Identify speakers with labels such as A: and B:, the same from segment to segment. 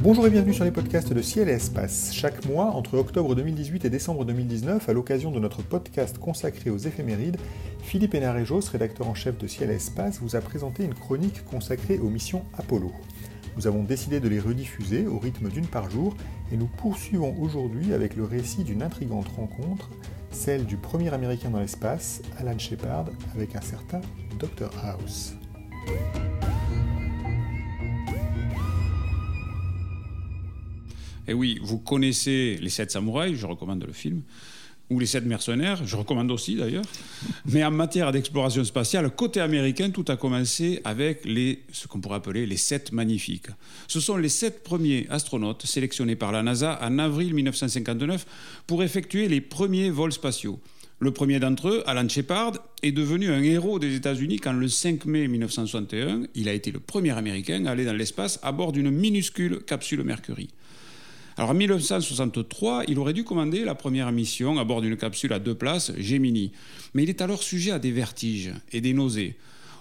A: Bonjour et bienvenue sur les podcasts de Ciel et Espace. Chaque mois, entre octobre 2018 et décembre 2019, à l'occasion de notre podcast consacré aux éphémérides, Philippe Hénarejos, rédacteur en chef de Ciel et Espace, vous a présenté une chronique consacrée aux missions Apollo. Nous avons décidé de les rediffuser au rythme d'une par jour et nous poursuivons aujourd'hui avec le récit d'une intrigante rencontre, celle du premier Américain dans l'espace, Alan Shepard, avec un certain Dr House.
B: Et oui, vous connaissez Les Sept Samouraïs, je recommande le film, ou Les Sept Mercenaires, je recommande aussi d'ailleurs. Mais en matière d'exploration spatiale, côté américain, tout a commencé avec les, ce qu'on pourrait appeler les Sept Magnifiques. Ce sont les sept premiers astronautes sélectionnés par la NASA en avril 1959 pour effectuer les premiers vols spatiaux. Le premier d'entre eux, Alan Shepard, est devenu un héros des États-Unis quand le 5 mai 1961, il a été le premier Américain à aller dans l'espace à bord d'une minuscule capsule Mercury. Alors en 1963, il aurait dû commander la première mission à bord d'une capsule à deux places, Gemini. Mais il est alors sujet à des vertiges et des nausées.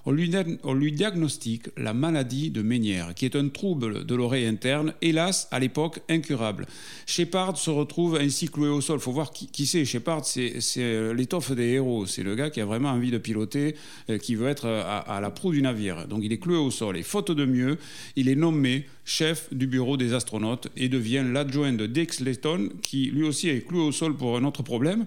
B: On lui, diagnostique la maladie de Ménière, qui est un trouble de l'oreille interne, hélas, à l'époque, incurable. Shepard se retrouve ainsi cloué au sol. Faut voir qui, c'est. Shepard, c'est l'étoffe des héros. C'est le gars qui a vraiment envie de piloter, euh, qui veut être à, à la proue du navire. Donc il est cloué au sol. Et faute de mieux, il est nommé chef du bureau des astronautes et devient l'adjoint de Dick Slayton, qui lui aussi est cloué au sol pour un autre problème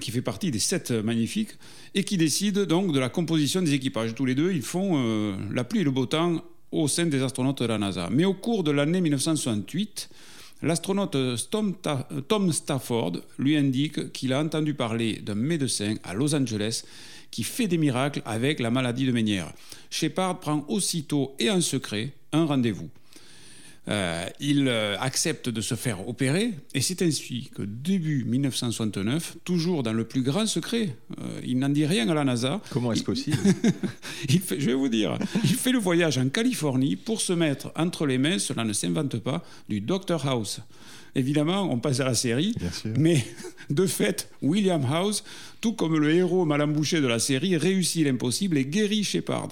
B: qui fait partie des sept magnifiques, et qui décide donc de la composition des équipages. Tous les deux, ils font euh, la pluie et le beau temps au sein des astronautes de la NASA. Mais au cours de l'année 1968, l'astronaute Tom Stafford lui indique qu'il a entendu parler d'un médecin à Los Angeles qui fait des miracles avec la maladie de Ménière. Shepard prend aussitôt et en secret un rendez-vous. Euh, il euh, accepte de se faire opérer et c'est ainsi que début 1969, toujours dans le plus grand secret, euh, il n'en dit rien à la NASA.
A: Comment est-ce possible?
B: Il fait, Je vais vous dire, il fait le voyage en Californie pour se mettre entre les mains, cela ne s'invente pas, du Dr House. Évidemment, on passe à la série, mais de fait, William House, tout comme le héros mal embouché de la série, réussit l'impossible et guérit Shepard.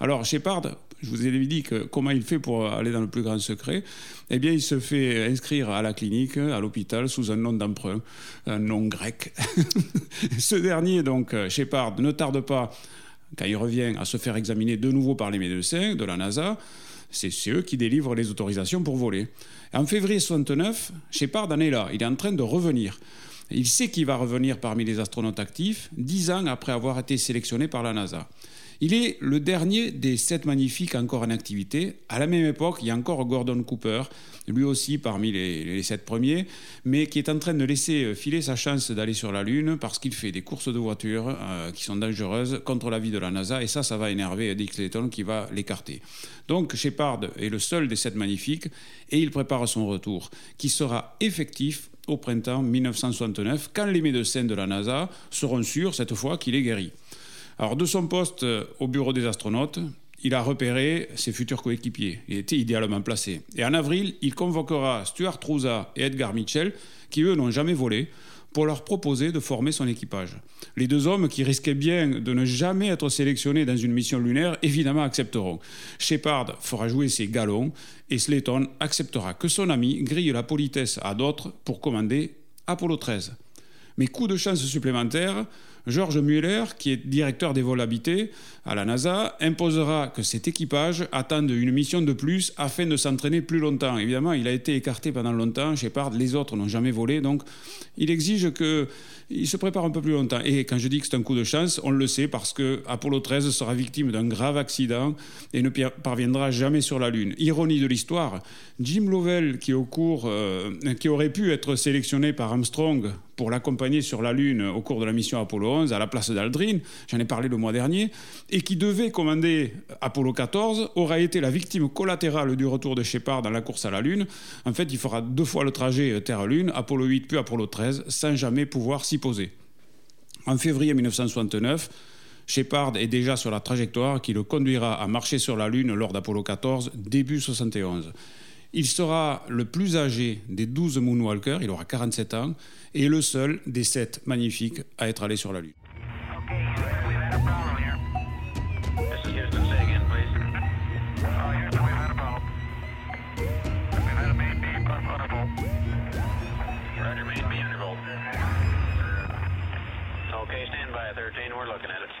B: Alors Shepard, je vous ai dit que comment il fait pour aller dans le plus grand secret. Eh bien, il se fait inscrire à la clinique, à l'hôpital, sous un nom d'emprunt, un nom grec. Ce dernier, donc, Shepard, ne tarde pas, quand il revient, à se faire examiner de nouveau par les médecins de la NASA. C'est eux qui délivrent les autorisations pour voler. En février 69, Shepard en est là. Il est en train de revenir. Il sait qu'il va revenir parmi les astronautes actifs, dix ans après avoir été sélectionné par la NASA. Il est le dernier des sept magnifiques encore en activité. À la même époque, il y a encore Gordon Cooper, lui aussi parmi les, sept premiers, mais qui est en train de laisser filer sa chance d'aller sur la Lune parce qu'il fait des courses de voitures euh, qui sont dangereuses contre la vie de la NASA. Et ça, ça va énerver Dick Clayton qui va l'écarter. Donc Shepard est le seul des sept magnifiques et il prépare son retour, qui sera effectif au printemps 1969, quand les médecins de la NASA seront sûrs cette fois qu'il est guéri. Alors, de son poste au bureau des astronautes, il a repéré ses futurs coéquipiers. Il était idéalement placé. Et en avril, il convoquera Stuart Trouza et Edgar Mitchell, qui eux n'ont jamais volé, pour leur proposer de former son équipage. Les deux hommes, qui risquaient bien de ne jamais être sélectionnés dans une mission lunaire, évidemment accepteront. Shepard fera jouer ses galons et Slayton acceptera que son ami grille la politesse à d'autres pour commander Apollo 13. Mais coup de chance supplémentaire, George Mueller, qui est directeur des vols habités à la NASA, imposera que cet équipage attende une mission de plus afin de s'entraîner plus longtemps. Évidemment, il a été écarté pendant longtemps. Shepard, les autres n'ont jamais volé, donc il exige qu'il se prépare un peu plus longtemps. Et quand je dis que c'est un coup de chance, on le sait parce que Apollo 13 sera victime d'un grave accident et ne parviendra jamais sur la Lune. Ironie de l'histoire, Jim Lovell, qui, au cours, euh, qui aurait pu être sélectionné par Armstrong pour l'accompagner sur la Lune au cours de la mission Apollo 11 à la place d'Aldrin, j'en ai parlé le mois dernier, et qui devait commander Apollo 14, aura été la victime collatérale du retour de Shepard dans la course à la Lune. En fait, il fera deux fois le trajet Terre-Lune, Apollo 8 puis Apollo 13, sans jamais pouvoir s'y poser. En février 1969, Shepard est déjà sur la trajectoire qui le conduira à marcher sur la Lune lors d'Apollo 14, début 71. Il sera le plus âgé des 12 Moonwalkers, il aura 47 ans, et le seul des 7 magnifiques à être allé sur la Lune.
C: Okay, stand by 13, we're looking at it.